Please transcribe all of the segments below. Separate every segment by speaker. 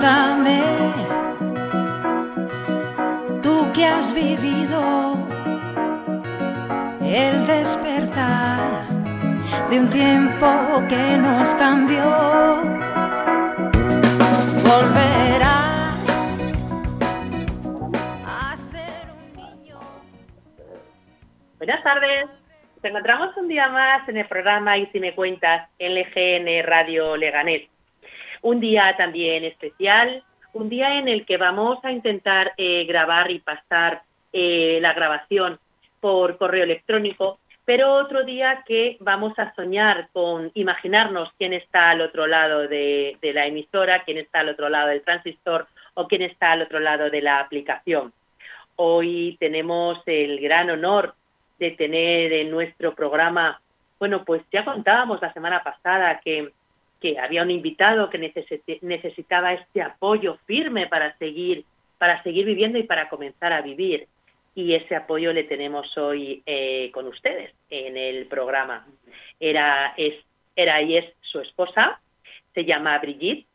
Speaker 1: Cuéntame, tú que has vivido el despertar de un tiempo que nos cambió. Volverá a ser un niño.
Speaker 2: Buenas tardes. Nos encontramos un día más en el programa Y si me cuentas LGN Radio Leganés. Un día también especial, un día en el que vamos a intentar eh, grabar y pasar eh, la grabación por correo electrónico, pero otro día que vamos a soñar con imaginarnos quién está al otro lado de, de la emisora, quién está al otro lado del transistor o quién está al otro lado de la aplicación. Hoy tenemos el gran honor de tener en nuestro programa, bueno, pues ya contábamos la semana pasada que, que había un invitado que necesi- necesitaba este apoyo firme para seguir, para seguir viviendo y para comenzar a vivir. Y ese apoyo le tenemos hoy eh, con ustedes en el programa. Era, es, era y es su esposa, se llama Brigitte,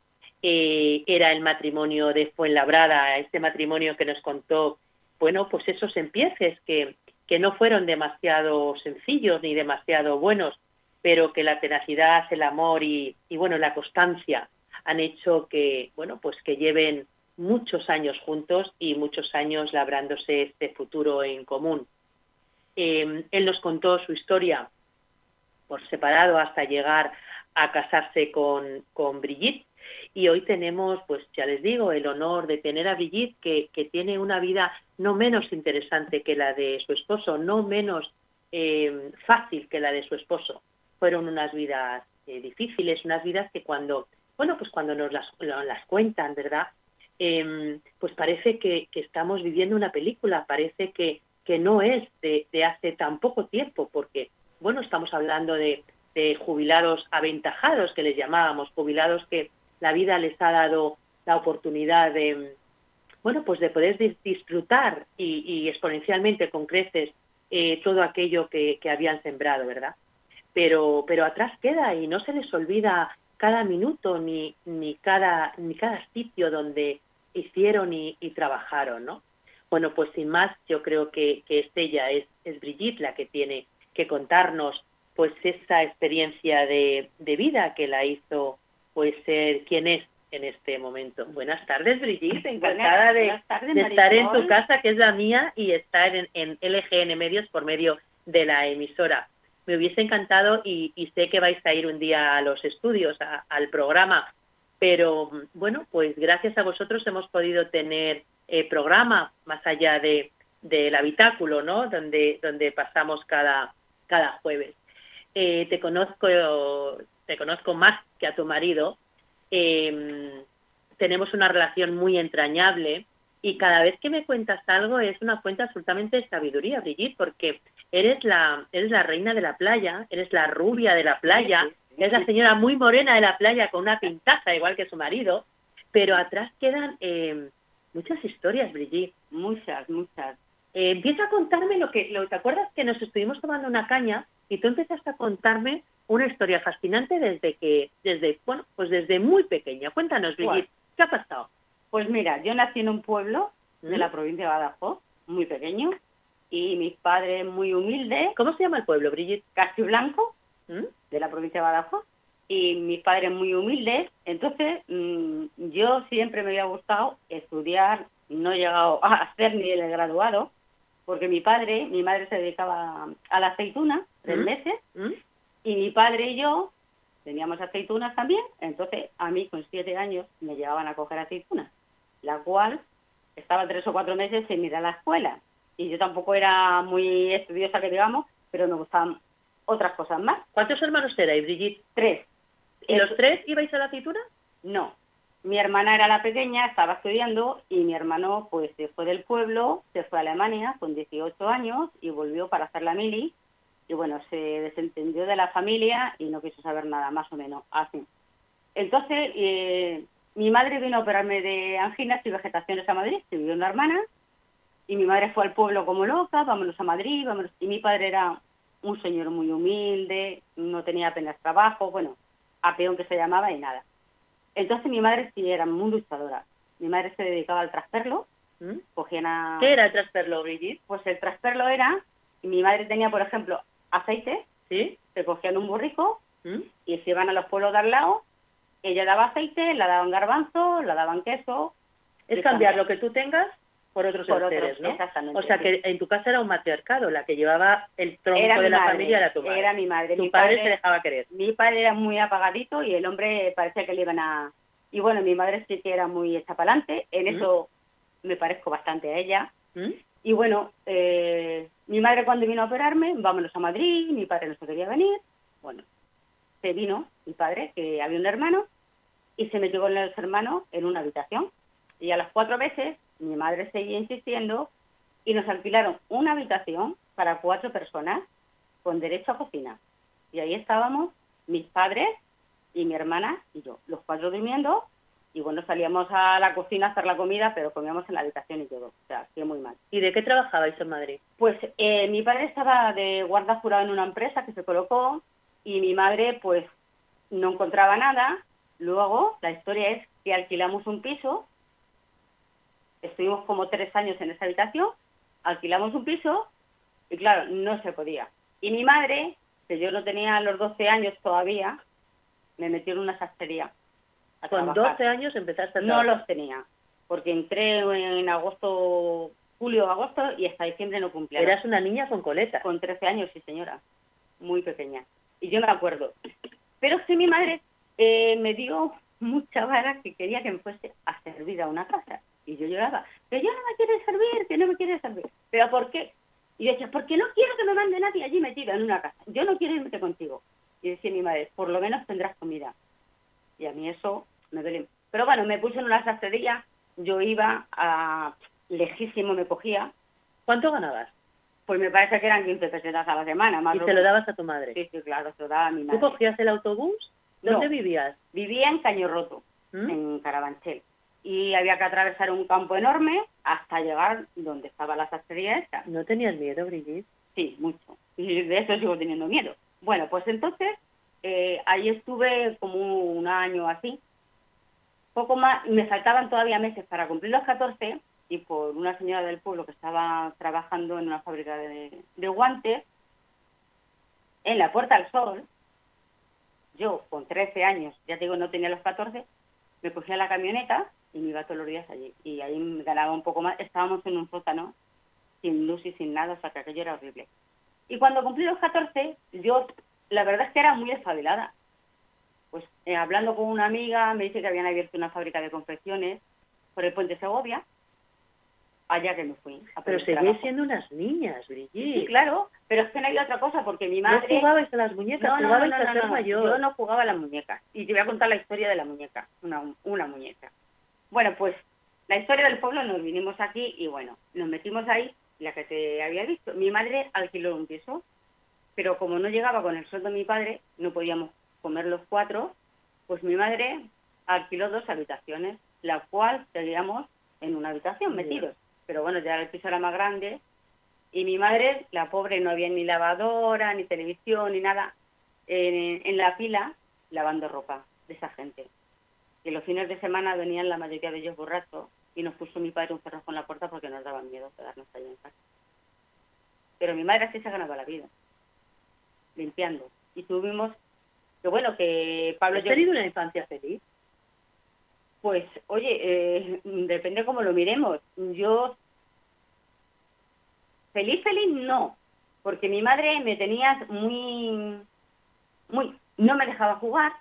Speaker 2: eh, era el matrimonio de Fuenlabrada, este matrimonio que nos contó, bueno, pues esos empieces que, que no fueron demasiado sencillos ni demasiado buenos, pero que la tenacidad, el amor y, bueno, la constancia han hecho que, bueno, pues que lleven muchos años juntos y muchos años labrándose este futuro en común. Eh, él nos contó su historia por separado hasta llegar a casarse con, con Brigitte y hoy tenemos, pues ya les digo, el honor de tener a Brigitte que, que tiene una vida no menos interesante que la de su esposo, no menos eh, fácil que la de su esposo. Fueron unas vidas eh, difíciles, unas vidas que cuando, bueno, pues cuando nos las, cuentan, ¿verdad? Eh, pues parece que, estamos viviendo una película, parece que, que no es de, hace tan poco tiempo, porque, bueno, estamos hablando de, jubilados aventajados, que les llamábamos, jubilados que la vida les ha dado la oportunidad de, bueno, pues de poder disfrutar y, y exponencialmente con creces eh, todo aquello que, que, habían sembrado, ¿verdad? Pero, pero atrás queda y no se les olvida cada minuto ni, ni, cada, ni cada sitio donde hicieron y, y trabajaron, ¿no? Bueno, pues sin más, yo creo que, que es ella, es, es Brigitte la que tiene que contarnos pues esa experiencia de, de vida que la hizo pues ser quien es en este momento. Buenas tardes, Brigitte, encantada
Speaker 3: buenas, buenas tardes,
Speaker 2: de, de estar en tu casa, que es la mía, y estar en, en, LGN Medios por medio de la emisora. Me hubiese encantado y, sé que vais a ir un día a los estudios, al programa, pero bueno, pues gracias a vosotros hemos podido tener eh, programa más allá de del habitáculo, ¿no? Donde, donde pasamos cada, cada jueves. Eh, te conozco te conozco más que a tu marido, eh, tenemos una relación muy entrañable y cada vez que me cuentas algo es una cuenta absolutamente de sabiduría, Brigitte, porque eres la, eres la reina de la playa, eres la rubia de la playa, eres la señora muy morena de la playa con una pintaza igual que su marido, pero atrás quedan eh, muchas historias, Brigitte.
Speaker 3: Muchas, muchas.
Speaker 2: Eh, empieza a contarme lo que, lo, ¿te acuerdas que nos estuvimos tomando una caña y tú empezaste a contarme una historia fascinante desde que, desde, bueno, pues desde muy pequeña. Cuéntanos, Brigitte, ¿qué ha pasado?
Speaker 3: Pues mira, yo nací en un pueblo ¿Mm? de la provincia de Badajoz, muy pequeño, y mis padres muy humildes.
Speaker 2: ¿Cómo se llama el pueblo, Brigitte?
Speaker 3: Castiblanco, ¿Mm? de la provincia de Badajoz, y mis padres muy humildes. Entonces, mmm, yo siempre me había gustado estudiar, no he llegado a hacer ni el graduado, porque mi padre, mi madre se dedicaba a la aceituna, tres
Speaker 2: ¿Mm?
Speaker 3: meses, y mi padre y yo teníamos aceitunas también, entonces a mí con siete años me llevaban a coger aceitunas, la cual estaba tres o cuatro meses sin ir a la escuela. Y yo tampoco era muy estudiosa, que digamos, pero me gustaban otras cosas más.
Speaker 2: ¿Cuántos hermanos erais, Brigitte?
Speaker 3: Tres.
Speaker 2: ¿Y los tres ibais a la aceituna?
Speaker 3: No. Mi hermana era la pequeña, estaba estudiando, y mi hermano pues se fue del pueblo, se fue a Alemania con 18 años y volvió para hacer la mili, y bueno, se desentendió de la familia y no quiso saber nada, más o menos, así. Entonces, eh, mi madre vino a operarme de anginas y vegetaciones a Madrid, se vivió una hermana, y mi madre fue al pueblo como loca, vámonos a Madrid, vámonos, y mi padre era un señor muy humilde, no tenía apenas trabajo, bueno, a peón que se llamaba y nada. Entonces mi madre sí era muy luchadora. Mi madre se dedicaba al trasperlo,
Speaker 2: ¿Mm?
Speaker 3: cogían a...
Speaker 2: ¿Qué era el trasperlo, Brigitte?
Speaker 3: Pues el trasperlo era, mi madre tenía, por ejemplo, aceite,
Speaker 2: ¿Sí?
Speaker 3: se cogían un burrico
Speaker 2: ¿Mm?
Speaker 3: y se iban a los pueblos de al lado, ella daba aceite, la daban garbanzo, la daban queso.
Speaker 2: Es cambiar
Speaker 3: cambia-
Speaker 2: lo que tú tengas por otros
Speaker 3: Por otros,
Speaker 2: O sea que en tu casa era un matriarcado, la que llevaba el tronco
Speaker 3: Era
Speaker 2: de la
Speaker 3: madre,
Speaker 2: familia era tu madre.
Speaker 3: Era mi madre.
Speaker 2: tu
Speaker 3: mi
Speaker 2: padre,
Speaker 3: padre
Speaker 2: se dejaba querer.
Speaker 3: mi padre era muy apagadito y el hombre parecía que le iban a... Y bueno, mi madre sí que era muy adelante, en
Speaker 2: ¿Mm?
Speaker 3: eso me parezco bastante a ella.
Speaker 2: ¿Mm?
Speaker 3: Y bueno, eh, mi madre cuando vino a operarme, vámonos a Madrid, mi padre no se quería venir. Bueno, se vino mi padre, que había un hermano, y se metió con los hermanos en una habitación. Y a las cuatro veces mi madre seguía insistiendo y nos alquilaron una habitación para cuatro personas con derecho a cocina. Y ahí estábamos mis padres y mi hermana y yo, los cuatro durmiendo. Y bueno, salíamos a la cocina a hacer la comida, pero comíamos en la habitación y todo. O sea, que muy mal.
Speaker 2: ¿Y de qué trabajabais en Madrid?
Speaker 3: Pues eh, mi padre estaba de guarda jurado en una empresa que se colocó y mi madre pues no encontraba nada. Luego la historia es que alquilamos un piso, estuvimos como tres años en esa habitación, alquilamos un piso y claro, no se podía. Y mi madre, que yo no tenía los 12 años todavía, me metió en una sastrería.
Speaker 2: Con
Speaker 3: trabajar.
Speaker 2: 12 años empezaste a
Speaker 3: No los tenía, porque entré en agosto, julio, agosto y hasta diciembre no cumplía.
Speaker 2: Eras una niña con coletas.
Speaker 3: Con 13 años, sí señora, muy pequeña. Y yo me acuerdo. Pero es que mi madre eh, me dio mucha vara que quería que me fuese a servir a una casa. Y yo lloraba, que yo no me quiere servir, que no me quiere servir. ¿Pero por qué? Y yo decía, porque no quiero que me mande nadie allí metido en una casa. Yo no quiero irme contigo. Y decía mi madre, por lo menos tendrás comida. Y a mí eso me duele. Pero bueno, me puse en una sastrería, yo iba a lejísimo, me cogía,
Speaker 2: ¿Cuánto ganabas?
Speaker 3: pues me parece que eran 15 pesetas a la semana, más
Speaker 2: Y se lo dabas a tu madre.
Speaker 3: Sí, sí, claro, se lo daba a mi
Speaker 2: ¿Tú
Speaker 3: madre.
Speaker 2: cogías el autobús? ¿Dónde
Speaker 3: No.
Speaker 2: vivías?
Speaker 3: Vivía en Caño Roto,
Speaker 2: ¿Mm?
Speaker 3: en Carabanchel. Y había que atravesar un campo enorme hasta llegar donde estaba la sastrería esa.
Speaker 2: ¿No tenías miedo, Brigitte?
Speaker 3: Sí, mucho. Y de eso sigo teniendo miedo. Bueno, pues entonces eh, ahí estuve como un año así. Poco más, me faltaban todavía meses para cumplir los 14 y por una señora del pueblo que estaba trabajando en una fábrica de, de guantes, en la Puerta del Sol, yo con 13 años, ya digo, no tenía los 14, me cogía la camioneta y me iba todos los días allí. Y ahí me ganaba un poco más. Estábamos en un sótano, sin luz y sin nada, o sea que aquello era horrible. Y cuando cumplí los 14, yo, la verdad es que era muy espabilada. Pues eh, hablando con una amiga, me dice que habían abierto una fábrica de confecciones por el puente Segovia. Allá que me fui. a
Speaker 2: Pero seguís siendo unas niñas, Brigitte.
Speaker 3: Sí, claro, pero es que no había otra cosa, porque mi
Speaker 2: No
Speaker 3: madre...
Speaker 2: jugabais a las muñecas,
Speaker 3: No, no,
Speaker 2: jugabais
Speaker 3: no, no,
Speaker 2: a ser
Speaker 3: no, no.
Speaker 2: mayor.
Speaker 3: Yo no jugaba a la muñeca. Y te voy a contar la historia de la muñeca, una, una muñeca. Bueno, pues la historia del pueblo, nos vinimos aquí y bueno, nos metimos ahí, la que te había dicho. Mi madre alquiló un piso, pero como no llegaba con el sueldo de mi padre, no podíamos comer los cuatro, pues mi madre alquiló dos habitaciones, la cual seguíamos en una habitación metidos. Pero bueno, ya el piso era más grande y mi madre, la pobre, no había ni lavadora, ni televisión, ni nada, en, en la pila lavando ropa de esa gente. Y los fines de semana venían la mayoría de ellos borrachos y nos puso mi padre un cerrojo en la puerta porque nos daba miedo quedarnos ahí en casa. Pero mi madre así se ganaba la vida, limpiando. Y tuvimos, que bueno, que Pablo...
Speaker 2: ¿Has
Speaker 3: yo-
Speaker 2: tenido una infancia feliz?
Speaker 3: Pues, oye, eh, depende cómo lo miremos. Yo, feliz, feliz, no. Porque mi madre me tenía muy, muy, no me dejaba jugar.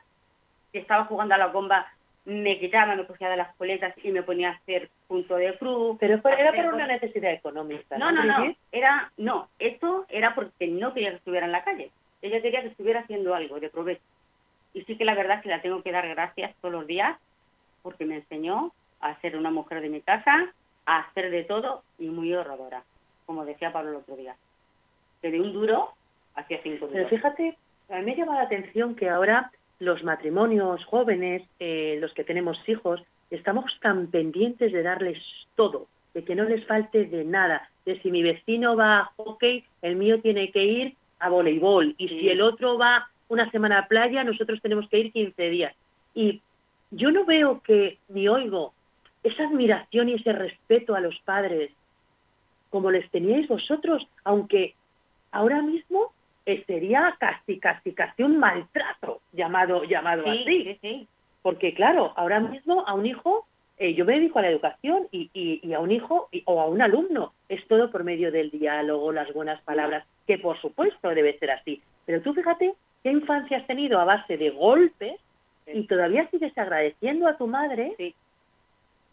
Speaker 3: Si estaba jugando a la bomba, me quitaba, me cogía de las coletas y me ponía a hacer punto de cruz.
Speaker 2: Pero fue- era por una necesidad económica.
Speaker 3: No, no, no,
Speaker 2: Brigitte?
Speaker 3: era, no, esto era porque no quería que estuviera en la calle. Ella quería que estuviera haciendo algo de provecho. Y sí que la verdad es que la tengo que dar gracias todos los días porque me enseñó a ser una mujer de mi casa, a hacer de todo y muy ahorradora, como decía Pablo el otro día. Que de un duro hacía cinco
Speaker 2: Pero
Speaker 3: duros.
Speaker 2: fíjate, a mí me llama la atención que ahora los matrimonios jóvenes, eh, los que tenemos hijos, estamos tan pendientes de darles todo, de que no les falte de nada, de si mi vecino va a hockey, el mío tiene que ir a voleibol, y
Speaker 3: Sí.
Speaker 2: si el otro va una semana a playa, nosotros tenemos que ir 15 días. Y yo no veo que, ni oigo, esa admiración y ese respeto a los padres como les teníais vosotros, aunque ahora mismo eh, sería casi, casi, casi un maltrato llamado, llamado así.
Speaker 3: Sí, sí.
Speaker 2: Porque claro, ahora mismo a un hijo, eh, yo me dedico a la educación y, y- y a un hijo y- o a un alumno, es todo por medio del diálogo, las buenas palabras, que por supuesto debe ser así. Pero tú fíjate qué infancia has tenido a base de golpes y todavía sigues agradeciendo a tu madre
Speaker 3: Sí.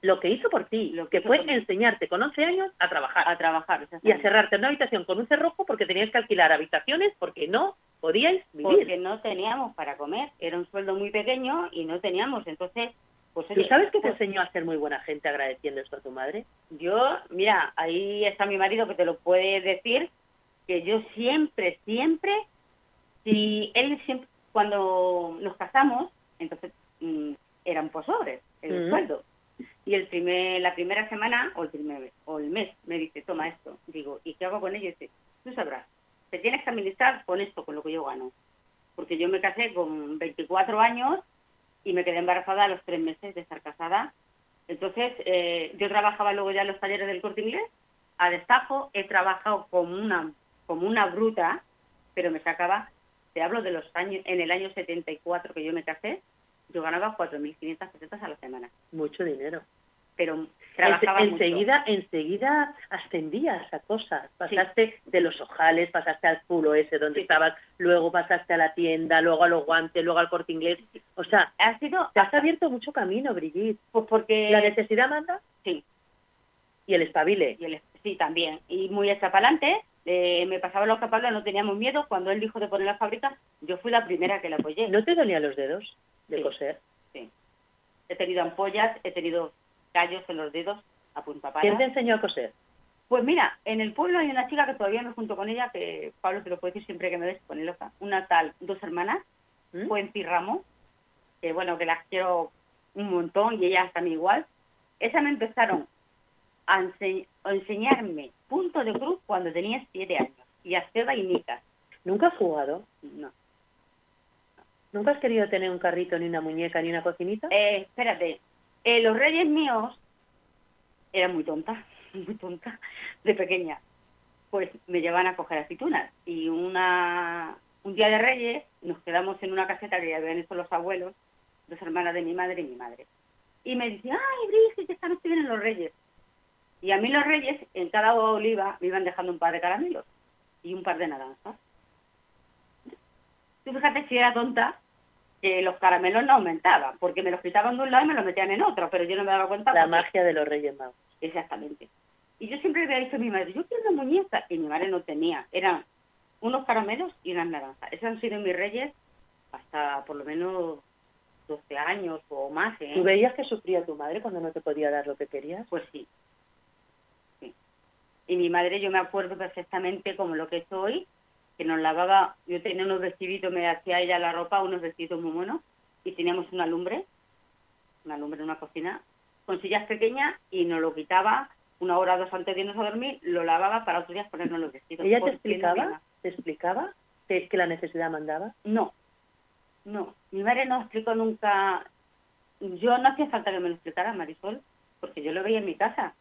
Speaker 2: lo que hizo por ti,
Speaker 3: Lo que
Speaker 2: fue enseñarte con 11 años a trabajar
Speaker 3: A trabajar.
Speaker 2: y a cerrarte en una habitación con un cerrojo porque tenías que alquilar habitaciones porque no podíais vivir.
Speaker 3: Porque no teníamos para comer. Era un sueldo muy pequeño y no teníamos. Entonces, pues
Speaker 2: ¿Tú
Speaker 3: oye,
Speaker 2: sabes que te
Speaker 3: pues,
Speaker 2: enseñó a ser muy buena gente agradeciendo esto a tu madre?
Speaker 3: Yo, mira, ahí está mi marido que te lo puede decir, que yo siempre, siempre, si él siempre, cuando nos casamos, entonces mm, eran posobres el
Speaker 2: Mm.
Speaker 3: sueldo. Y el primer, la primera semana o el primer o el mes me dice, toma esto. Digo, ¿y qué hago con ello? Y dice, tú sabrás, te tienes que administrar con esto, con lo que yo gano. Porque yo me casé con 24 años y me quedé embarazada a los tres meses de estar casada. Entonces, eh, yo trabajaba luego ya en los talleres del corte inglés, a destajo, he trabajado como una, como una bruta, pero me sacaba, te hablo de los años, en el año 74 que yo me casé, yo ganaba 4.500 pesetas a la semana.
Speaker 2: Mucho dinero.
Speaker 3: Pero trabajaba
Speaker 2: Ense-
Speaker 3: mucho.
Speaker 2: enseguida, enseguida ascendías a cosas. Pasaste de los ojales, pasaste al culo ese donde
Speaker 3: Sí.
Speaker 2: estabas, luego pasaste a la tienda, luego a los guantes, luego al corte inglés. O sea,
Speaker 3: Ha sido,
Speaker 2: te has abierto mucho camino, Brigitte.
Speaker 3: pues porque...
Speaker 2: La necesidad manda
Speaker 3: Sí,
Speaker 2: y el espabile.
Speaker 3: y el- sí, también. Y muy estrapalante, eh, me pasaba los capablos, no teníamos miedo. Cuando él dijo de poner la fábrica, yo fui la primera que la apoyé.
Speaker 2: ¿No te dolían los dedos de
Speaker 3: Sí.
Speaker 2: coser?
Speaker 3: He tenido ampollas, he tenido callos en los dedos a punta pala.
Speaker 2: ¿Quién te enseñó a coser?
Speaker 3: Pues mira, en el pueblo hay una chica que todavía me junto con ella, que Pablo te lo puede decir siempre que me ves, pone loca, una tal, dos hermanas,
Speaker 2: ¿Mm?
Speaker 3: Fuenci Ramos, que bueno, que las quiero un montón y ellas también igual. Esas me empezaron a, ense- a enseñarme punto de cruz cuando tenía siete años y a hacer vainicas.
Speaker 2: ¿Nunca has jugado?
Speaker 3: No.
Speaker 2: ¿Nunca has querido tener un carrito, ni una muñeca, ni una cocinita?
Speaker 3: Eh, espérate, eh, los reyes míos eran muy tontas, muy tontas, de pequeña. Pues me llevaban a coger aceitunas y una un día de reyes nos quedamos en una caseta que ya habían hecho los abuelos, dos hermanas de mi madre y mi madre. Y me decía, ay, Brigitte, esta noche vienen los reyes. Y a mí los reyes, en cada oliva, me iban dejando un par de caramelos y un par de naranjas. Tú fíjate si era tonta, que los caramelos no aumentaban, porque me los quitaban de un lado y me los metían en otro, pero yo no me daba cuenta.
Speaker 2: La
Speaker 3: porque-
Speaker 2: magia de los Reyes Magos.
Speaker 3: Exactamente. Y yo siempre había dicho a mi madre, yo quiero una muñeca, y mi madre no tenía. Eran unos caramelos y unas naranjas. Esos han sido mis reyes hasta por lo menos 12 años o más. ¿eh?
Speaker 2: ¿Tú veías que sufría tu madre cuando no te podía dar lo que querías?
Speaker 3: Pues sí. sí. Y mi madre, yo me acuerdo perfectamente como lo que soy, que nos lavaba, yo tenía unos vestiditos, me hacía ella la ropa, unos vestidos muy monos, y teníamos una lumbre, una lumbre en una cocina, con sillas pequeñas, y nos lo quitaba una hora o dos antes de irnos a dormir, lo lavaba para otros días ponernos los vestidos.
Speaker 2: ¿Ella te explicaba? ¿Te explicaba que, que la necesidad mandaba?
Speaker 3: No, no. Mi madre no explicó nunca. Yo no hacía falta que me lo explicara, Marisol, porque yo lo veía en mi casa.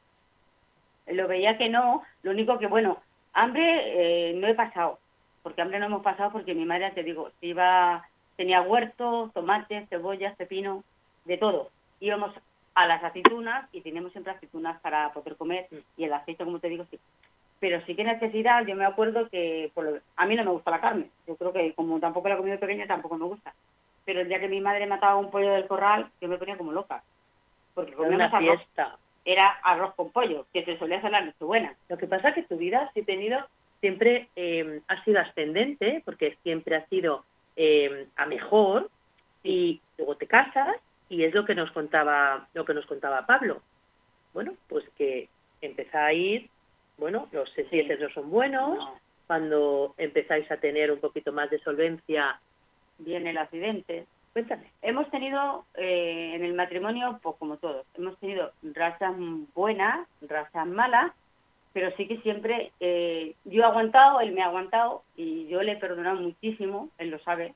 Speaker 3: Lo veía que no, lo único que, bueno, hambre eh, no he pasado, porque hambre no hemos pasado porque mi madre, te digo, iba, tenía huertos, tomates, cebollas, pepino, de todo. Íbamos a las aceitunas y teníamos siempre aceitunas para poder comer y el aceite, como te digo, sí. Pero sí que necesidad, yo me acuerdo que por a mí no me gusta la carne. Yo creo que como tampoco la he comido pequeña, tampoco me gusta. Pero el día que mi madre mataba un pollo del corral, yo me ponía como loca. Porque comíamos arroz,
Speaker 2: fiesta.
Speaker 3: era arroz con pollo, que se solía hacer la noche buena.
Speaker 2: Lo que pasa es que tu vida sí ha tenido, siempre eh, ha sido ascendente, porque siempre ha sido eh, a mejor, y luego te casas, y es lo que nos contaba, lo que nos contaba Pablo. Bueno, pues que empezá a ir, bueno, los seis
Speaker 3: Sí.
Speaker 2: no son buenos,
Speaker 3: No,
Speaker 2: cuando empezáis a tener un poquito más de solvencia,
Speaker 3: viene el accidente.
Speaker 2: cuéntame.
Speaker 3: Hemos tenido eh, en el matrimonio, pues como todos, hemos tenido razas buenas, razas malas, pero sí que siempre eh, yo he aguantado, él me ha aguantado y yo le he perdonado muchísimo, él lo sabe,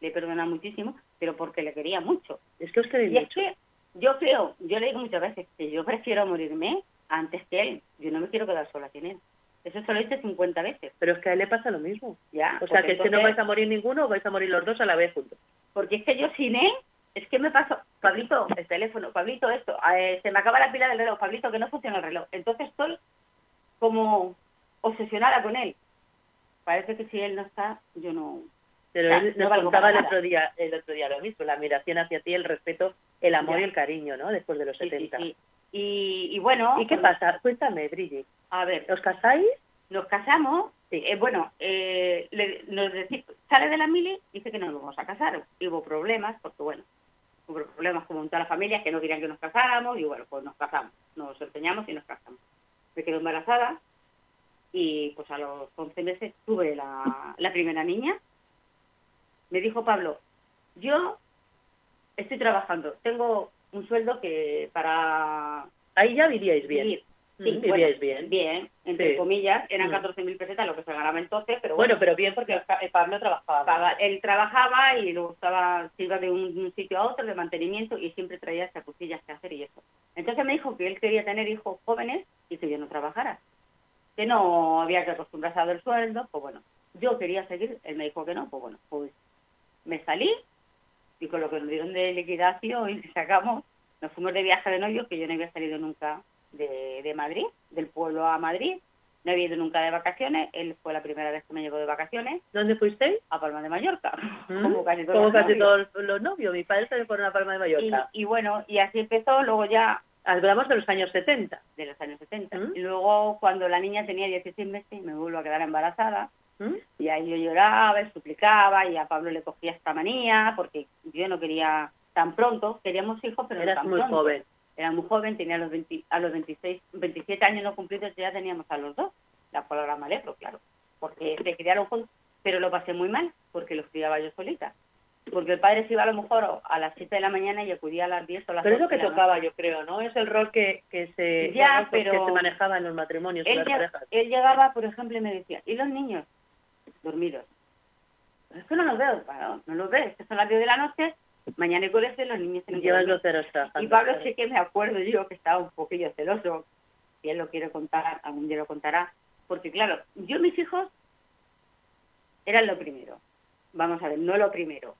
Speaker 3: le he perdonado muchísimo, pero porque le quería mucho.
Speaker 2: Es que queréis
Speaker 3: Y es que yo creo, yo le digo muchas veces que yo prefiero morirme antes que él. Yo no me quiero quedar sola sin él. Eso se lo dicho 50 veces.
Speaker 2: Pero es que a él le pasa lo mismo.
Speaker 3: Ya,
Speaker 2: O sea, que es que no
Speaker 3: entonces-
Speaker 2: vais a morir ninguno o vais a morir los dos a la vez juntos.
Speaker 3: Porque es que yo sin él, es que me paso, Pablito, el teléfono, Pablito, esto, eh, se me acaba la pila del reloj, Pablito, que no funciona el reloj. Entonces estoy como obsesionada con él. Parece que si él no está, yo no...
Speaker 2: Pero
Speaker 3: Ya,
Speaker 2: él
Speaker 3: no
Speaker 2: nos
Speaker 3: valgo
Speaker 2: contaba el otro día el otro día lo mismo, la admiración hacia ti, el respeto, el amor
Speaker 3: Ya.
Speaker 2: y el cariño, ¿no? Después de los
Speaker 3: Sí, sí,
Speaker 2: 70.
Speaker 3: sí. Y, y bueno...
Speaker 2: ¿Y qué pasa? Cuéntame, Brigitte.
Speaker 3: A ver,
Speaker 2: ¿Os casáis?
Speaker 3: nos casamos, eh, bueno, eh, le- nos deci- sale de la mili, dice que no nos vamos a casar. Y hubo problemas, porque bueno, hubo problemas como en todas las familias que no querían que nos casáramos, y bueno, pues nos casamos, nos empeñamos y nos casamos. Me quedé embarazada y pues a los 11 meses tuve la, la primera niña. Me dijo Pablo, yo estoy trabajando, tengo un sueldo que para
Speaker 2: Ahí ya vivíais bien.
Speaker 3: vivir, Sí,
Speaker 2: vivíais
Speaker 3: bueno,
Speaker 2: bien.
Speaker 3: bien, entre
Speaker 2: Sí.
Speaker 3: comillas, eran
Speaker 2: Mm.
Speaker 3: 14.000 pesetas lo que se ganaba entonces, pero
Speaker 2: Bueno,
Speaker 3: bueno,
Speaker 2: pero bien porque eh, Pablo trabajaba.
Speaker 3: paga- él trabajaba y luego estaba, se iba de un, un sitio a otro de mantenimiento y siempre traía chapucillas que hacer y eso. Entonces me dijo que él quería tener hijos jóvenes y que yo no trabajara, que no había que acostumbrarse a dar el sueldo, pues bueno, yo quería seguir, él me dijo que no, pues bueno, pues me salí y con lo que nos dieron de liquidación y sacamos, nos fuimos de viaje de novios, que yo no había salido nunca de, de Madrid, del pueblo a Madrid, no había ido nunca de vacaciones, él fue la primera vez que me llegó de vacaciones
Speaker 2: ¿Dónde fuisteis?
Speaker 3: a Palma de Mallorca,
Speaker 2: ¿Mm?
Speaker 3: como casi todos
Speaker 2: Como
Speaker 3: los
Speaker 2: casi
Speaker 3: novios.
Speaker 2: todos los novios. Mi padre se fueron a Palma de Mallorca.
Speaker 3: y bueno, y así empezó, luego ya
Speaker 2: Hablamos de los años 70.
Speaker 3: de los años 70.
Speaker 2: ¿Mm?
Speaker 3: Y luego cuando la niña tenía 16 meses me vuelvo a quedar embarazada
Speaker 2: ¿Mm?
Speaker 3: y ahí yo lloraba y suplicaba y a Pablo le cogía esta manía porque yo no quería tan pronto, queríamos hijos pero no
Speaker 2: Eras
Speaker 3: tan
Speaker 2: muy
Speaker 3: pronto.
Speaker 2: joven.
Speaker 3: Era muy joven, tenía los 20 a los 26, 27 años no cumplidos ya teníamos a los dos, la palabra malepro, claro, porque se criaron juntos, pero lo pasé muy mal porque los criaba yo solita. Porque el padre se iba a lo mejor a las 7 de la mañana y acudía a las 10 o las
Speaker 2: Pero es lo
Speaker 3: 11
Speaker 2: que tocaba, yo creo, ¿no? Es el rol que, que se
Speaker 3: Ya,
Speaker 2: rol que
Speaker 3: pero-
Speaker 2: se manejaba en los matrimonios, en
Speaker 3: él,
Speaker 2: las
Speaker 3: lleg-
Speaker 2: parejas.
Speaker 3: él llegaba, por ejemplo, y me decía, ¿y los niños? Dormidos. Es que no los veo, no los veo, es que son las 10 de la noche, mañana hay colegio los niños
Speaker 2: Llevas
Speaker 3: dormir.
Speaker 2: los ceros.
Speaker 3: Y Pablo sí que me acuerdo yo que estaba un poquillo celoso, si él lo quiere contar, algún día lo contará, porque claro, yo mis hijos eran lo primero, vamos a ver, no lo primero,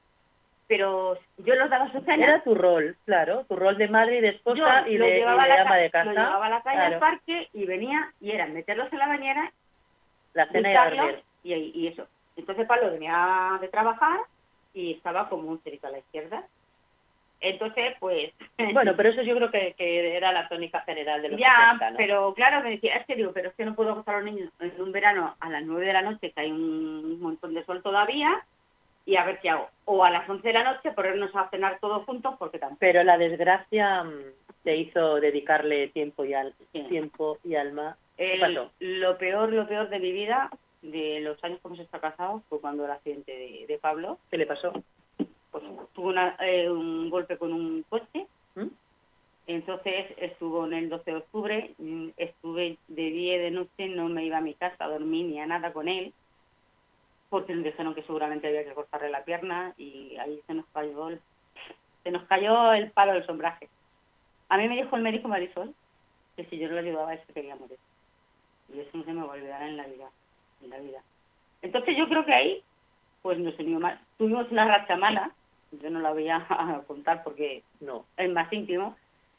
Speaker 3: pero yo los daba sus
Speaker 2: Era tu rol, claro, tu rol de madre y de esposa
Speaker 3: yo
Speaker 2: y de,
Speaker 3: llevaba,
Speaker 2: de
Speaker 3: la,
Speaker 2: ama de casa.
Speaker 3: lo llevaba a la calle
Speaker 2: Claro.
Speaker 3: al parque y venía y era meterlos en la bañera
Speaker 2: La cena y
Speaker 3: y, y eso. Entonces Pablo venía de trabajar y estaba como un cerito a la izquierda. Entonces, pues...
Speaker 2: Bueno, pero eso yo creo que, que era la tónica general de los
Speaker 3: ya,
Speaker 2: 70, ¿no?
Speaker 3: pero claro, me decía, es que digo, pero es que no puedo acostar a los niños en un verano a las 9 de la noche, que hay un montón de sol todavía, y a ver qué hago. O a las 11 de la noche ponernos a cenar todos juntos, porque tampoco...
Speaker 2: Pero la desgracia mm, te hizo dedicarle tiempo y, al,
Speaker 3: Sí.
Speaker 2: tiempo y alma.
Speaker 3: Lo peor, lo peor de mi vida, de los años que hemos estado casados, fue cuando el accidente de, de Pablo,
Speaker 2: ¿Qué le pasó?
Speaker 3: pues tuvo una- eh, un golpe con un coche,
Speaker 2: ¿Mm?
Speaker 3: entonces estuvo en el 12 de octubre, mm, estuve de día y de noche, no me iba a mi casa a dormir ni a nada con él, porque nos dijeron que seguramente había que cortarle la pierna y ahí se nos cayó el, se nos cayó el palo del sombraje. A mí me dijo el médico Marisol que si yo no lo ayudaba él se quería morir. Y eso no se me va a olvidar en la vida, en la vida. Entonces yo creo que ahí, pues nos unió más. Tuvimos una racha mala, yo no la voy a contar porque
Speaker 2: No.
Speaker 3: es más íntimo.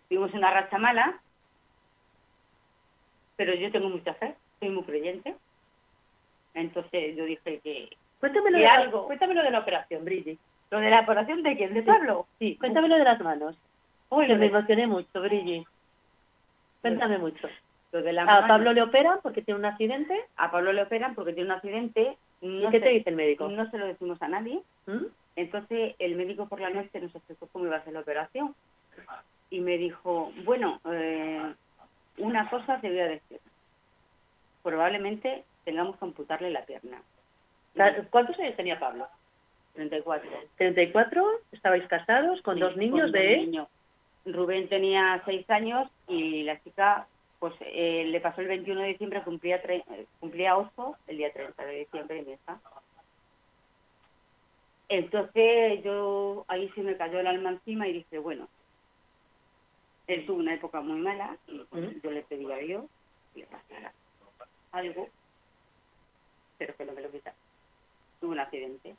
Speaker 3: Tuvimos una racha mala, pero yo tengo mucha fe, soy muy creyente. Entonces yo dije que
Speaker 2: Cuéntamelo
Speaker 3: Y
Speaker 2: de,
Speaker 3: algo.
Speaker 2: cuéntamelo de la operación, Brigitte.
Speaker 3: lo de la operación de quién, de Pablo.
Speaker 2: Sí, cuéntamelo de las manos.
Speaker 3: Uy,
Speaker 2: Que me emocioné mucho, Brigitte. Cuéntame mucho.
Speaker 3: Lo de la
Speaker 2: A
Speaker 3: mano-
Speaker 2: Pablo le operan porque tiene un accidente.
Speaker 3: a Pablo le operan porque tiene un accidente. No
Speaker 2: ¿Y qué
Speaker 3: se-
Speaker 2: te dice el médico?
Speaker 3: No se lo decimos a nadie.
Speaker 2: ¿Mm?
Speaker 3: Entonces el médico por la noche nos explicó cómo iba a ser la operación y me dijo, bueno, eh, una cosa te voy a decir. Probablemente tengamos que amputarle la pierna.
Speaker 2: ¿Cuántos años tenía Pablo?
Speaker 3: 34.
Speaker 2: 34, estabais casados con
Speaker 3: Sí,
Speaker 2: dos niños
Speaker 3: con
Speaker 2: de...
Speaker 3: Rubén tenía 6 años y la chica, pues eh, le pasó el 21 de diciembre, cumplía, tre- eh, cumplía 8 el día 30 de diciembre y hija. Entonces yo ahí se me cayó el alma encima y dije, bueno, él tuvo una época muy mala y pues, yo le pedí a Dios que le pasara algo, pero que no me lo quitara. Tuvo un accidente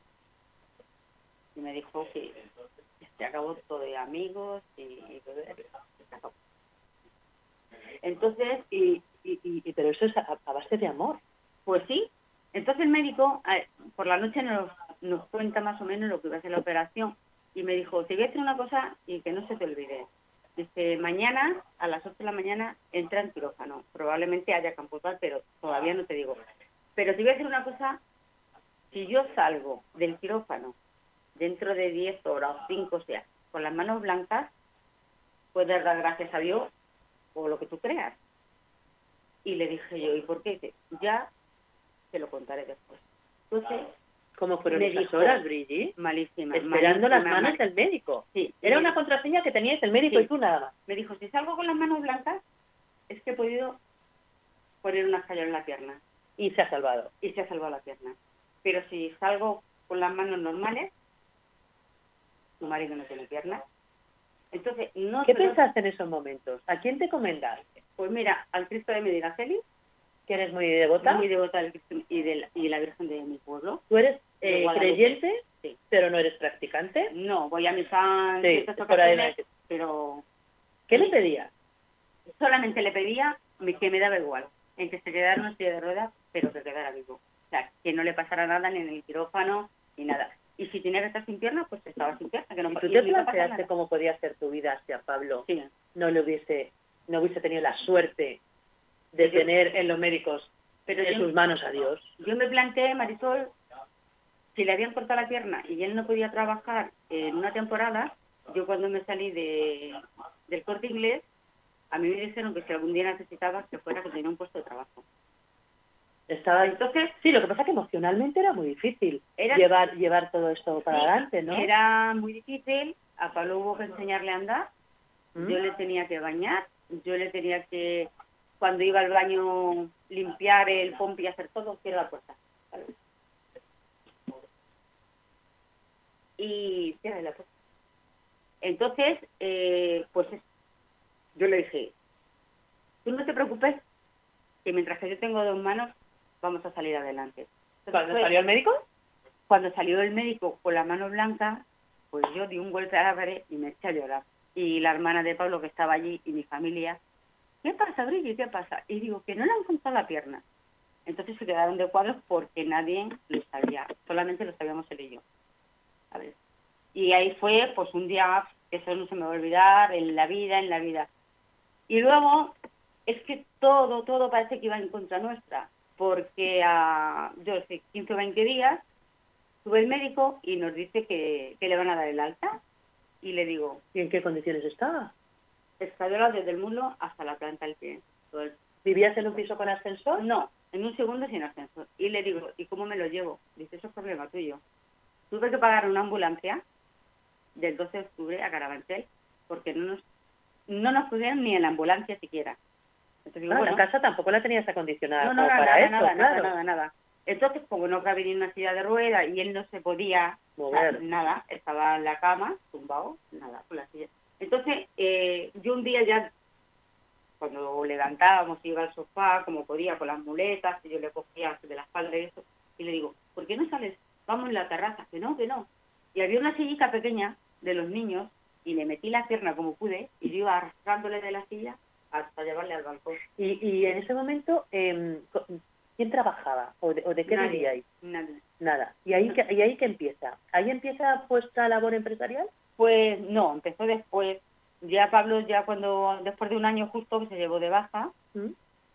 Speaker 3: y me dijo que se acabó todo de amigos y, se acabó. Entonces, y,
Speaker 2: pero eso es a, base de amor.
Speaker 3: pues sí. Entonces el médico eh, por la noche nos, nos cuenta más o menos lo que iba a ser la operación y me dijo, te voy a decir una cosa y que no se te olvide. Dice, mañana a las 8 de la mañana entra en quirófano. Probablemente haya campo tal, pero todavía no te digo. Pero te voy a decir una cosa, si yo salgo del quirófano dentro de 10 horas o 5, o sea, con las manos blancas, puedes dar gracias a Dios o lo que tú creas. Y le dije yo, ¿y por qué? Dice, Ya te lo contaré después. Entonces,
Speaker 2: ¿Cómo fueron
Speaker 3: Me
Speaker 2: esas
Speaker 3: dijo-
Speaker 2: horas, Brigitte?
Speaker 3: malísima.
Speaker 2: Esperando las
Speaker 3: malísima,
Speaker 2: manos
Speaker 3: mal-
Speaker 2: del médico.
Speaker 3: Sí,
Speaker 2: Era
Speaker 3: me-
Speaker 2: una contraseña que teníais el médico
Speaker 3: Sí.
Speaker 2: y tú nada más.
Speaker 3: Me dijo, si salgo con las manos blancas, es que he podido poner una escalera en la pierna.
Speaker 2: Y se ha salvado.
Speaker 3: y se ha salvado la pierna. Pero si salgo con las manos normales, tu marido no tiene piernas. Entonces, no
Speaker 2: ¿Qué pensaste en esos momentos? ¿A quién te comendaste?
Speaker 3: Pues mira, al Cristo de Medina Feliz,
Speaker 2: ¿Que eres muy devota?
Speaker 3: muy devota del Cristo y de la, y la Virgen de mi pueblo.
Speaker 2: ¿Tú eres eh, creyente,
Speaker 3: Sí.
Speaker 2: pero no eres practicante?
Speaker 3: No, voy a misa en
Speaker 2: Sí, va.
Speaker 3: pero
Speaker 2: ¿Qué le pedías?
Speaker 3: solamente le pedía que me daba igual, en que se quedara en una silla de ruedas, pero que quedara vivo. O sea, que no le pasara nada ni en el quirófano ni nada. Y si tenía que estar sin pierna, pues estaba sin pierna, que no,
Speaker 2: ¿Y tú te
Speaker 3: no
Speaker 2: planteaste cómo podía ser tu vida si a Pablo
Speaker 3: Sí.
Speaker 2: no le hubiese, no hubiese tenido la suerte de
Speaker 3: Yo-
Speaker 2: tener en los médicos
Speaker 3: Pero
Speaker 2: en
Speaker 3: yo,
Speaker 2: sus manos a Dios?
Speaker 3: yo me planteé, Marisol, si le habían cortado la pierna y él no podía trabajar en una temporada, yo cuando me salí de, del corte inglés, a mí me dijeron que si algún día necesitaba que fuera que tenía un puesto de trabajo.
Speaker 2: Estaba
Speaker 3: Entonces,
Speaker 2: Sí, lo que pasa es que emocionalmente era muy difícil
Speaker 3: Era-
Speaker 2: llevar llevar todo esto para
Speaker 3: Sí,
Speaker 2: adelante, ¿no?
Speaker 3: era muy difícil, a Pablo hubo que enseñarle a andar,
Speaker 2: ¿Mm?
Speaker 3: yo le tenía que bañar, yo le tenía que, cuando iba al baño, limpiar el pompi y hacer todo, cierra la puerta. ¿vale? Y cierra la puerta. Entonces, eh, pues es- yo le dije, tú no te preocupes, que mientras que yo tengo dos manos, vamos a salir adelante. Entonces,
Speaker 2: ¿Cuando
Speaker 3: fue-
Speaker 2: salió el médico?
Speaker 3: cuando salió el médico con la mano blanca, pues yo di un golpe a la pared y me eché a llorar. Y la hermana de Pablo que estaba allí y mi familia, ¿qué pasa, Brigitte? ¿Qué pasa? Y digo, que no le han contado la pierna. Entonces se quedaron de cuadros porque nadie lo sabía, solamente lo sabíamos él y yo. A ver. Y ahí fue, pues un día, que eso no se me va a olvidar, en la vida, en la vida. Y luego, es que todo, todo parece que iba en contra nuestra, porque a, yo sé, 15 o 20 días, Sube el médico y nos dice que, que le van a dar el alta. Y le digo,
Speaker 2: ¿Y en qué condiciones estaba?
Speaker 3: escayola desde el muslo hasta la planta del pie. El-
Speaker 2: ¿Vivías en un piso con ascensor?
Speaker 3: No, en un segundo sin ascensor. Y le digo, ¿y cómo me lo llevo? Dice, eso es problema tuyo. Tuve que pagar una ambulancia del 12 de octubre a Carabanchel porque no nos, no nos pusieron ni en la ambulancia siquiera. Entonces digo,
Speaker 2: Ah,
Speaker 3: bueno,
Speaker 2: la casa tampoco la tenías acondicionada
Speaker 3: no, no,
Speaker 2: como
Speaker 3: nada,
Speaker 2: para
Speaker 3: nada,
Speaker 2: eso,
Speaker 3: nada,
Speaker 2: claro.
Speaker 3: nada, nada. Entonces, como no cabía en una silla de ruedas y él no se podía
Speaker 2: Mover.
Speaker 3: nada, estaba en la cama, tumbado, nada, con la silla. Entonces, eh, yo un día ya, cuando levantábamos, iba al sofá, como podía, con las muletas, y yo le cogía de la espalda y eso, y le digo, ¿por qué no sales? Vamos en la terraza, que no, que no. Y había una sillita pequeña de los niños, y le metí la pierna como pude, y yo iba arrastrándole de la silla hasta llevarle al balcón.
Speaker 2: Y, y en ese momento, co- ¿quién trabajaba? ¿O de, o de qué
Speaker 3: Nadie.
Speaker 2: vivíais?
Speaker 3: Nadie.
Speaker 2: Nada. ¿Y ahí, que, ¿Y ahí qué empieza? ¿Ahí empieza vuestra labor empresarial?
Speaker 3: Pues no, empezó después. Ya Pablo, ya cuando, después de un año justo que se llevó de baja,
Speaker 2: ¿Mm?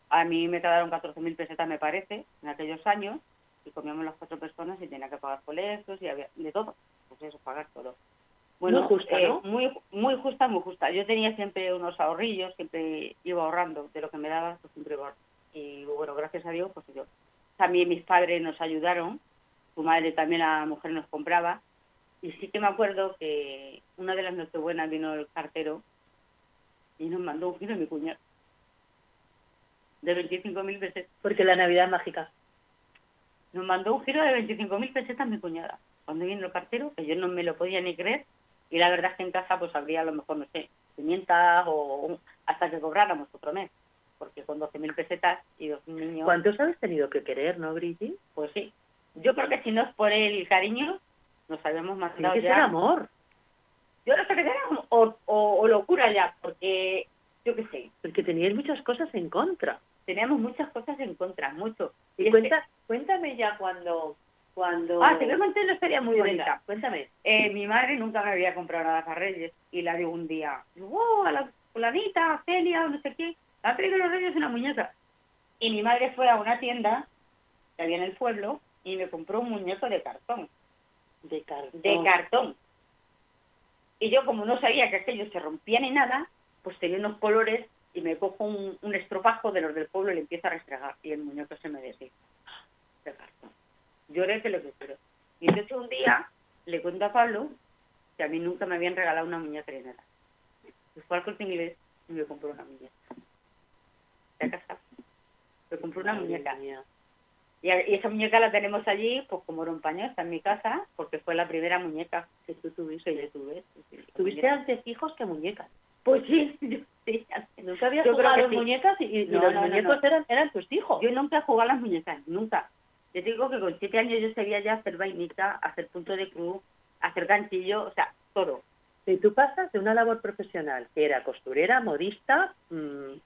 Speaker 3: a mí me quedaron 14.000 pesetas, me parece, en aquellos años, y comíamos las cuatro personas y tenía que pagar colegios y había de todo. Pues eso, pagar todo.
Speaker 2: Muy justa,
Speaker 3: eh,
Speaker 2: ¿no?
Speaker 3: Muy, muy justa, muy justa. Yo tenía siempre unos ahorrillos, siempre iba ahorrando de lo que me daba, pues siempre iba. Y bueno, gracias a Dios, pues yo. También mis padres nos ayudaron, su madre también, la mujer nos compraba, y sí que me acuerdo que una de las nochebuenas vino el cartero y nos mandó un giro a mi cuñado de 25.000 pesetas.
Speaker 2: Porque la Navidad es mágica.
Speaker 3: Nos mandó un giro de 25.000 pesetas mi cuñada. cuando vino el cartero, que yo no me lo podía ni creer, y la verdad es que en casa pues habría a lo mejor, no sé, 500 o hasta que cobráramos otro mes, porque con 12.000 pesetas y dos niños...
Speaker 2: ¿Cuántos habéis tenido que querer, no, Brigitte?
Speaker 3: Pues sí. Yo creo que si no es por el cariño, nos habíamos mandado ya...
Speaker 2: amor.
Speaker 3: Yo no sé qué era, o, o, o locura ya, porque yo qué sé,
Speaker 2: Porque teníais muchas cosas en contra.
Speaker 3: teníamos muchas cosas en contra, mucho.
Speaker 2: Y cuenta, cuéntame ya cuando... cuando...
Speaker 3: Ah, te voy a contar una historia muy bonita.
Speaker 2: Cuéntame.
Speaker 3: Eh, mi madre nunca me había comprado nada para Reyes y la digo un día, oh, a la fulanita, a Celia, no sé qué, la ha traído los Reyes una muñeca. Y mi madre fue a una tienda que había en el pueblo y me compró un muñeco de cartón,
Speaker 2: De cartón.
Speaker 3: de cartón. Y yo como no sabía que aquello se rompía ni nada, pues tenía unos colores y me cojo un, un estropajo de los del pueblo y le empiezo a restregar y el muñeco se me deshizo de cartón. Lloré que lo que quiero. Y entonces un día le cuento a Pablo que a mí nunca me habían regalado una muñeca de nada. Y fue al corte inglés y me compró una muñeca. De casa. Me compró una muñeca.
Speaker 2: mía.
Speaker 3: Y, esa muñeca la tenemos allí, pues como era un paño, está en mi casa, porque fue la primera muñeca
Speaker 2: Que tú tuviste.
Speaker 3: que tuve.
Speaker 2: Tuviste antes hijos que muñecas.
Speaker 3: Pues sí, yo, sí,
Speaker 2: Nunca
Speaker 3: creo
Speaker 2: jugado
Speaker 3: sí.
Speaker 2: muñecas y, y
Speaker 3: No,
Speaker 2: los
Speaker 3: no,
Speaker 2: muñecos
Speaker 3: no.
Speaker 2: Eran, eran tus hijos.
Speaker 3: yo nunca he jugado a las muñecas, nunca. Yo te digo que con siete años yo sabía ya hacer vainita, hacer punto de cruz, hacer ganchillo, o sea, todo.
Speaker 2: Y tú pasas de una labor profesional, que era costurera, modista, mm,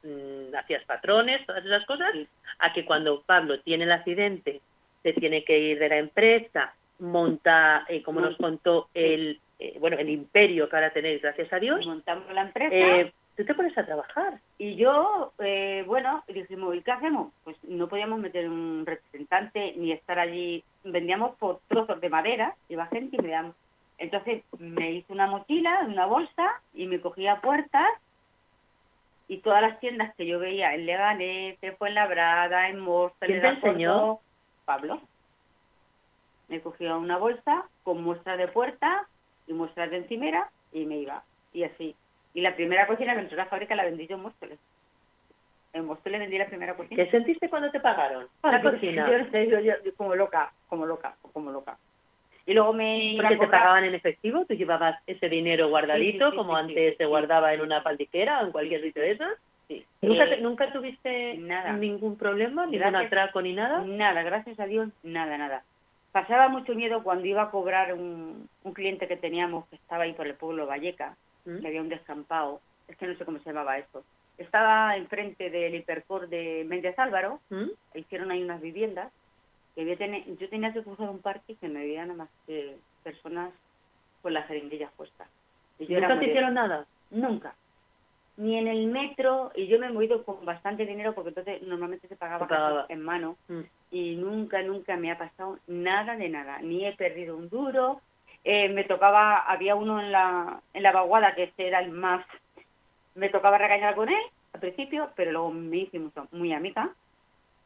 Speaker 2: mm, hacías patrones, todas esas cosas,
Speaker 3: Sí.
Speaker 2: a que cuando Pablo tiene el accidente, se tiene que ir de la empresa, monta, eh, como nos contó, el eh, bueno el imperio que ahora tenéis, gracias a Dios,
Speaker 3: Montamos la empresa.
Speaker 2: eh, tú te pones a trabajar.
Speaker 3: Y yo, eh, bueno, dijimos, ¿y qué hacemos? Pues no podíamos meter un representante ni estar allí. Vendíamos por trozos de madera, iba gente y me daban. Entonces me hice una mochila, una bolsa y me cogía puertas y todas las tiendas que yo veía en Leganés, en Fuenlabrada, en Móstoles,
Speaker 2: ¿Quién te enseñó?
Speaker 3: Pablo. Me cogía una bolsa con muestras de puerta y muestras de encimera y me iba. Y así. Y la primera cocina que entró a la fábrica la vendí yo en Móstoles. En Móstoles vendí la primera cocina.
Speaker 2: ¿Qué sentiste cuando te pagaron? La cocina.
Speaker 3: Yo, yo- como loca, como loca, como loca. Y luego me
Speaker 2: Porque
Speaker 3: a
Speaker 2: te pagaban en efectivo, tú llevabas ese dinero guardadito,
Speaker 3: Sí, sí, sí,
Speaker 2: como antes se guardaba en una faldiquera o en cualquier sitio de esos.
Speaker 3: Sí.
Speaker 2: ¿Nunca,
Speaker 3: Eh,
Speaker 2: te- ¿Nunca tuviste
Speaker 3: nada.
Speaker 2: ningún problema, ningún atraco ni nada?
Speaker 3: Nada, gracias a Dios, nada, nada. Pasaba mucho miedo cuando iba a cobrar un, un cliente que teníamos que estaba ahí por el pueblo Valleca,
Speaker 2: ¿Mm?
Speaker 3: que había un descampado, es que no sé cómo se llamaba esto. Estaba enfrente del hipercor de Méndez Álvaro,
Speaker 2: ¿Mm?
Speaker 3: hicieron ahí unas viviendas, que había tene- yo tenía que cruzar un parque que me veía nada más que personas con las jeringuillas puestas. Y yo
Speaker 2: ¿Nunca te hicieron nada?
Speaker 3: Nunca. Ni en el metro, y yo me he movido con bastante dinero porque entonces normalmente se pagaba, en mano
Speaker 2: Mm.
Speaker 3: y nunca, nunca me ha pasado nada de nada. Ni he perdido un duro. Eh, me tocaba, había uno en la, en la vaguada que este era el más, me tocaba regañar con él al principio, pero luego me hice muy, muy amiga.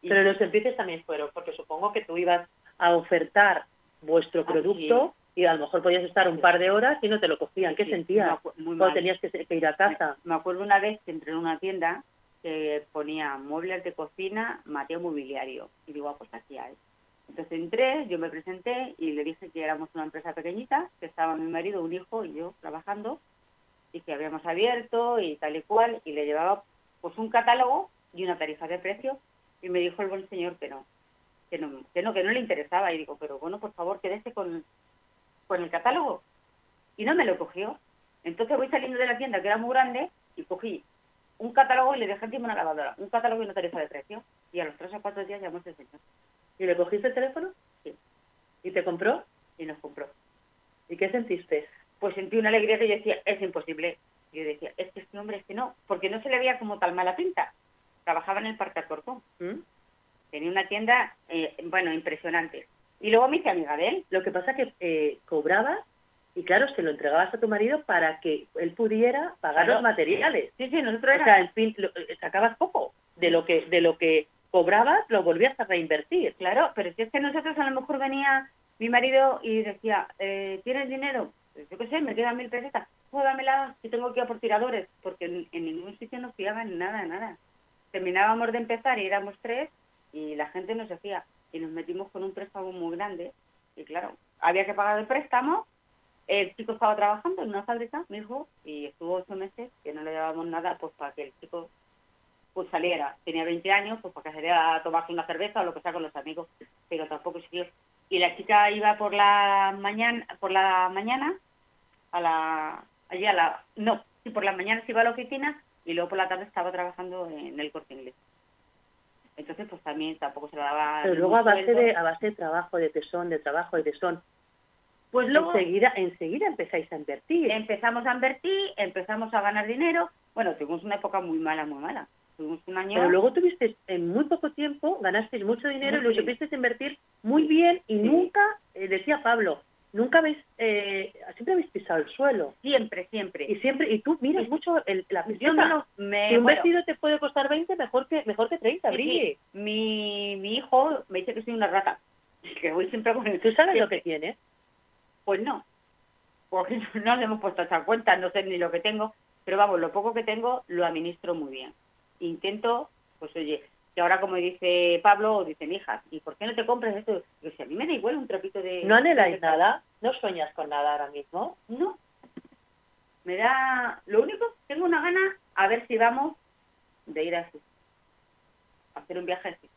Speaker 3: Y-
Speaker 2: Pero los empieces también fueron, porque supongo que tú ibas a ofertar vuestro
Speaker 3: Ah,
Speaker 2: producto y a lo mejor podías estar un par de horas y no te lo cogían. ¿Qué
Speaker 3: Sí,
Speaker 2: sentías? Cuando tenías que, que ir a casa.
Speaker 3: Me acuerdo una vez que entré en una tienda que ponía muebles de cocina, Mateo Mobiliario. Y digo, ah, pues aquí hay. Entonces entré, yo me presenté y le dije que éramos una empresa pequeñita, que estaba mi marido, un hijo y yo trabajando, y que habíamos abierto y tal y cual, y le llevaba pues un catálogo y una tarifa de precio, y me dijo el buen señor que no, que no, que no, que no le interesaba. Y digo, pero bueno, por favor, quédese con, con el catálogo. Y no me lo cogió. Entonces voy saliendo de la tienda, que era muy grande, y cogí un catálogo y le dejé encima una lavadora, un catálogo y una tarifa de precio. Y a los tres o cuatro días llamó ese señor
Speaker 2: ¿Y le cogiste el teléfono?
Speaker 3: Sí.
Speaker 2: ¿Y te compró?
Speaker 3: y nos compró.
Speaker 2: ¿Y qué sentiste?
Speaker 3: Pues sentí una alegría que yo decía, es imposible. Y yo decía, es que este hombre es que no, porque no se le veía como tal mala pinta. Trabajaba en el Parque Alcorcón.
Speaker 2: ¿Mm?
Speaker 3: Tenía una tienda, eh, bueno, impresionante. Y luego me hice amiga de él.
Speaker 2: Lo que pasa que eh, cobrabas y claro, se lo entregabas a tu marido para que él pudiera pagar
Speaker 3: Claro.
Speaker 2: los materiales.
Speaker 3: Sí, sí, nosotros
Speaker 2: O
Speaker 3: era...
Speaker 2: sea, en fin, lo- eh, sacabas poco de lo que de lo que cobrabas, lo volvías a reinvertir.
Speaker 3: Claro, pero si es que nosotros a lo mejor venía mi marido y decía, eh, ¿tienes dinero? Pues yo qué sé, me quedan mil pesetas. Dámela, que tengo que ir a por tiradores, porque en, en ningún sitio nos fiaban nada, nada. Terminábamos de empezar y éramos tres y la gente nos hacía. Y nos metimos con un préstamo muy grande y claro, había que pagar el préstamo, el chico estaba trabajando en una fábrica, mi hijo, y estuvo ocho meses que no le dábamos nada pues para que el chico pues saliera. Tenía 20 años, pues para que saliera a tomarse una cerveza o lo que sea con los amigos, pero tampoco siguió. Y la chica iba por la mañana, por la mañana, a la, allí a la, no, sí, por la mañana se iba a la oficina y luego por la tarde estaba trabajando en el corte inglés. Entonces, pues también tampoco se le daba...
Speaker 2: Pero luego a base,
Speaker 3: sueldo.
Speaker 2: de, a base de trabajo, de tesón, de trabajo, de tesón,
Speaker 3: Pues luego
Speaker 2: enseguida, enseguida empezáis a invertir.
Speaker 3: empezamos a invertir, empezamos a ganar dinero. Bueno, tuvimos una época muy mala, muy mala. Un año...
Speaker 2: Pero luego tuviste, en muy poco tiempo, ganasteis mucho dinero y lo
Speaker 3: Muy bien.
Speaker 2: supiste invertir muy bien y
Speaker 3: Sí.
Speaker 2: nunca, eh, decía Pablo, nunca habéis, eh, siempre habéis pisado el suelo.
Speaker 3: Siempre, siempre.
Speaker 2: Y siempre, y tú miras mucho el, la peseta.
Speaker 3: no me,
Speaker 2: Si un
Speaker 3: bueno,
Speaker 2: vestido te puede costar 20, mejor que, mejor que 30,
Speaker 3: sí,
Speaker 2: brille.
Speaker 3: sí. Mi, mi hijo me dice que soy una rata. Que voy siempre con el...
Speaker 2: ¿Tú sabes lo que tienes?
Speaker 3: Pues no. Porque no le hemos puesto esa cuenta, no sé ni lo que tengo. Pero vamos, lo poco que tengo lo administro muy bien. Intento, pues oye, que ahora como dice Pablo, o dicen hijas, ¿y por qué no te compras esto? Digo, si a mí me da igual un trapito de...
Speaker 2: ¿No anheláis nada? ¿No sueñas con nada ahora mismo?
Speaker 3: No. Me da... Lo único, tengo una gana a ver si vamos de ir a Egipto. A hacer un viaje a Egipto.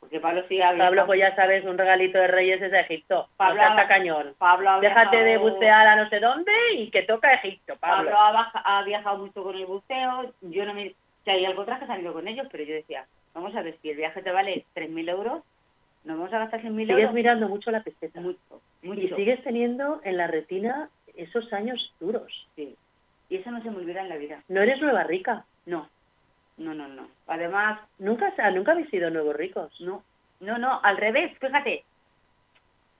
Speaker 3: Porque Pablo sí ha
Speaker 2: Pablo, pues ya sabes, un regalito de Reyes es de Egipto.
Speaker 3: Pablo,
Speaker 2: está cañón.
Speaker 3: Pablo ha
Speaker 2: Déjate de bucear a no sé dónde y que toca Egipto, Pablo.
Speaker 3: Pablo ha viajado mucho con el buceo. Yo no me... Que hay algo otras que he salido con ellos, pero yo decía, vamos a ver, si el viaje te vale 3.000 euros, nos vamos a gastar 100.000
Speaker 2: Sigues
Speaker 3: euros.
Speaker 2: mirando mucho la peseta.
Speaker 3: Mucho, mucho.
Speaker 2: Y sigues teniendo en la retina esos años duros.
Speaker 3: Sí. Y eso no se me olvida en la vida.
Speaker 2: No eres nueva rica.
Speaker 3: No, no, no, no. Además,
Speaker 2: Nunca, o nunca habéis sido nuevos ricos.
Speaker 3: No, no, no, al revés, fíjate.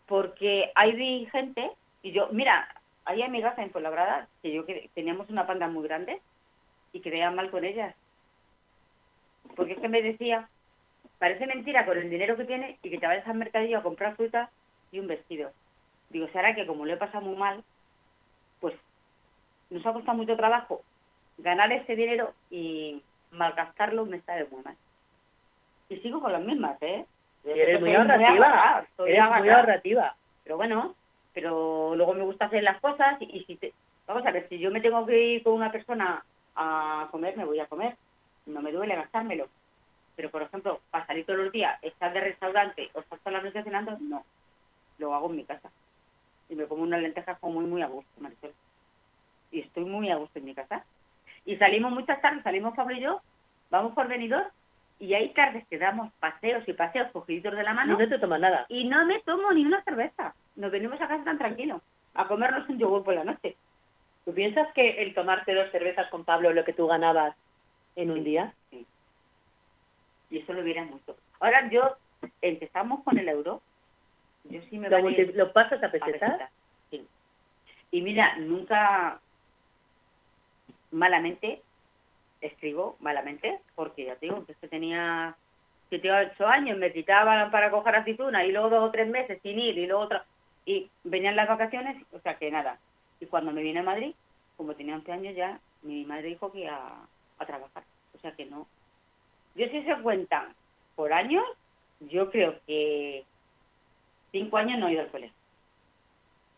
Speaker 3: Porque hay gente, y yo, mira, hay amigas en Fuenlabrada que yo que teníamos una panda muy grande y que veía mal con ellas. Porque es que me decía, parece mentira con el dinero que tiene y que te vayas al mercadillo a comprar fruta y un vestido. Digo, será que como lo he pasado muy mal, pues nos ha costado mucho trabajo ganar ese dinero y malgastarlo me sabe muy mal. Y sigo con las mismas, ¿eh?
Speaker 2: Y eres muy ahorrativa. Eres muy ahorrativa.
Speaker 3: Pero bueno, pero luego me gusta hacer las cosas y, y si te, vamos a ver, si yo me tengo que ir con una persona a comer, me voy a comer. No me duele gastármelo. Pero, por ejemplo, para salir todos los días, estar de restaurante o estar toda la noche cenando, no. Lo hago en mi casa. Y me como unas lentejas como muy, muy a gusto, Marisol. Y estoy muy a gusto en mi casa. Y salimos muchas tardes, salimos Pablo y yo, vamos por venidor y hay tardes que damos paseos y paseos cogiditos de la
Speaker 2: Y
Speaker 3: mano
Speaker 2: no te tomas nada.
Speaker 3: y no me tomo ni una cerveza. Nos venimos a casa tan tranquilos, a comernos un yogur por la noche.
Speaker 2: ¿Tú piensas que el tomarte dos cervezas con Pablo lo que tú ganabas en un día?
Speaker 3: Y eso lo hubiera mucho. Ahora yo, empezamos con el euro. Yo sí me
Speaker 2: ¿Lo,
Speaker 3: vale
Speaker 2: multi- lo pasas a
Speaker 3: a
Speaker 2: pesetas?
Speaker 3: sí. Y mira, nunca malamente escribo malamente, porque ya te digo, que tenía 7 o 8 años, me quitaban para coger aceituna y luego dos o tres meses sin ir y luego otra, y venían las vacaciones, o sea que nada. Y cuando me vine a Madrid, como tenía 11 años ya, mi madre dijo que a, a trabajar, o sea que no. Yo si se cuentan por años, yo creo que cinco años no he ido al colegio.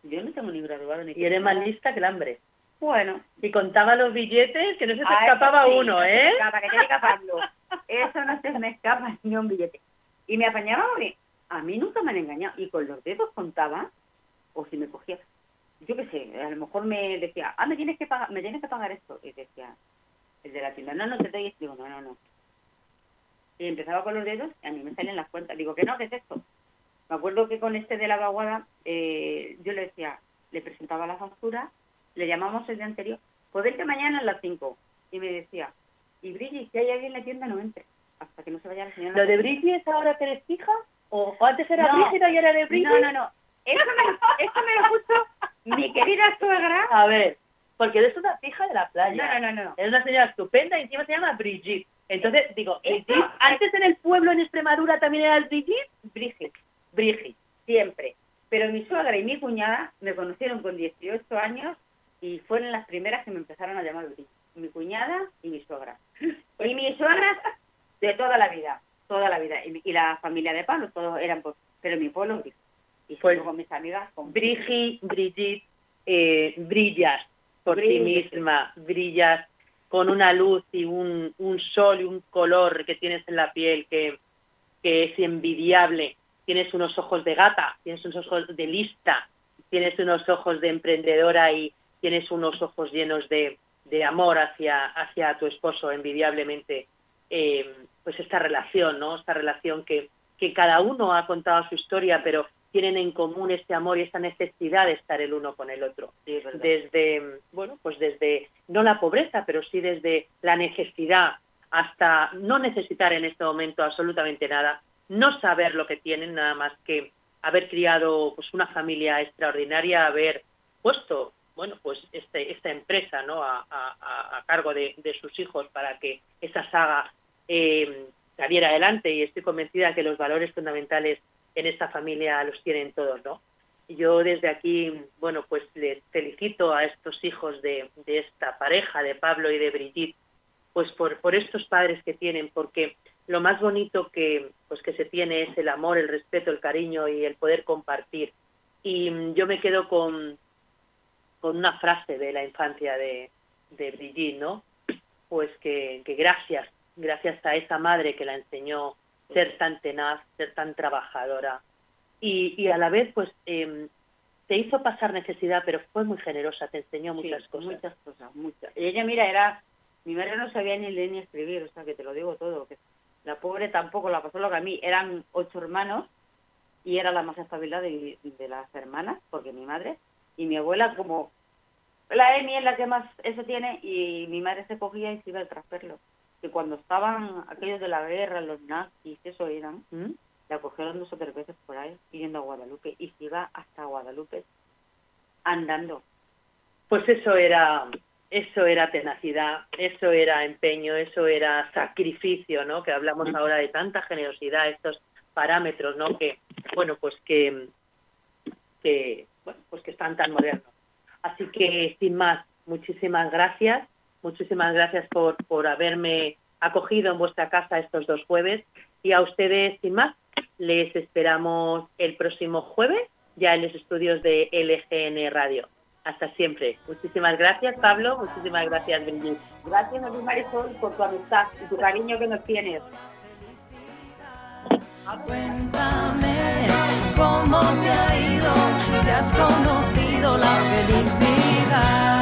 Speaker 3: Yo no tengo ni graduado ni
Speaker 2: Y eres más lista que el hambre.
Speaker 3: Bueno,
Speaker 2: Y contaba los billetes, que no se te
Speaker 3: a
Speaker 2: escapaba
Speaker 3: sí,
Speaker 2: uno,
Speaker 3: no se me
Speaker 2: ¿eh?
Speaker 3: escapa, que tiene que Pablo. Eso no se me escapa ni un billete. Y me apañaba porque a mí nunca me han engañado. Y con los dedos contaba, o si me cogía, yo qué sé, a lo mejor me decía, ah, me tienes que pagar, me tienes que pagar esto. Y decía, el de la tienda, no, no te doy. Digo, no, no, no. Y empezaba con los dedos y a mí me salían las cuentas. Digo, que no, ¿qué es esto? Me acuerdo que con este de la vaguada, eh, yo le decía, le presentaba la factura, le llamamos el día anterior, pues vente mañana a las 5. Y me decía, y Brigitte, si hay alguien en la tienda, no entre, hasta que no se vaya la señora.
Speaker 2: ¿Lo de Brigitte es ahora que eres fija? ¿O antes era
Speaker 3: No.
Speaker 2: Brígida y ahora de Brigitte?
Speaker 3: No, no, no. Eso me, eso me lo puso mi querida suegra.
Speaker 2: A ver, porque eres una fija de la playa.
Speaker 3: No, no, no, no.
Speaker 2: Es una señora estupenda y encima se llama Brigitte. Entonces, digo, Brigitte, antes en el pueblo en Extremadura también era el Brigitte.
Speaker 3: Brigitte,
Speaker 2: Brigitte.
Speaker 3: siempre. Pero mi suegra y mi cuñada me conocieron con 18 años y fueron las primeras que me empezaron a llamar Brigitte. Mi cuñada y mi suegra. Y mis suegras de toda la vida, toda la vida. Y, y la familia de Pablo, todos eran, pues, pero mi pueblo Brigitte. Y
Speaker 2: Pues,
Speaker 3: con mis amigas, con
Speaker 2: Brigi, Brigitte, eh, brillas por ti misma, brillas con una luz y un, un sol y un color que tienes en la piel que, que es envidiable. Tienes unos ojos de gata, tienes unos ojos de lista, tienes unos ojos de emprendedora y tienes unos ojos llenos de, de amor hacia, hacia tu esposo, envidiablemente. eh, pues esta relación, ¿no? Esta relación que, que cada uno ha contado su historia, pero tienen en común este amor y esta necesidad de estar el uno con el otro.
Speaker 3: Sí.
Speaker 2: Desde, bueno, pues desde, no la pobreza, pero sí desde la necesidad hasta no necesitar en este momento absolutamente nada, no saber lo que tienen, nada más que haber criado pues una familia extraordinaria, haber puesto bueno pues este, esta empresa ¿no? a, a- a cargo de, de sus hijos para que esa saga eh, saliera adelante y estoy convencida que los valores fundamentales en esta familia los tienen todos, ¿no? Yo desde aquí, bueno, pues les felicito a estos hijos de, esta pareja, de Pablo y de Brigitte, pues por, por estos padres que tienen, porque lo más bonito que, pues que se tiene es el amor, el respeto, el cariño y el poder compartir. Y mm, yo me quedo con, con una frase de la infancia de, de Brigitte, ¿no? Pues que, que gracias, gracias a esa madre que la enseñó ser tan tenaz, ser tan trabajadora y, y a la vez pues eh, te hizo pasar necesidad, pero fue muy generosa, te enseñó
Speaker 3: Sí,
Speaker 2: muchas cosas.
Speaker 3: Muchas cosas, muchas. Y ella, mira, era... Mi madre no sabía ni leer ni escribir, o sea, que te lo digo todo. que La pobre tampoco la pasó lo que a mí. Eran ocho hermanos y era la más espabilada de, de las hermanas, porque mi madre y mi abuela como... La Emi es la que más eso tiene y mi madre se cogía y se iba al trasperlo. Que cuando estaban aquellos de la guerra, los nazis, eso eran,
Speaker 2: ¿Mm?
Speaker 3: la cogieron dos o tres veces por ahí, yendo a Guadalupe, y se iba hasta Guadalupe andando.
Speaker 2: Pues eso era, eso era tenacidad, eso era empeño, eso era sacrificio, ¿no? Que hablamos ahora de tanta generosidad, estos parámetros, ¿no? Que, bueno, pues que, que, bueno, pues que están tan modernos. Así que, sin más, muchísimas gracias, muchísimas gracias por, por haberme acogido en vuestra casa estos dos jueves y a ustedes, sin más, les esperamos el próximo jueves ya en los estudios de LGN Radio. Hasta siempre. Muchísimas gracias, Pablo. Muchísimas gracias, Brigitte.
Speaker 3: Gracias a ti, Marisol, por tu amistad y tu cariño que nos tienes.
Speaker 1: Cuéntame cómo te ha ido, si has conocido la felicidad.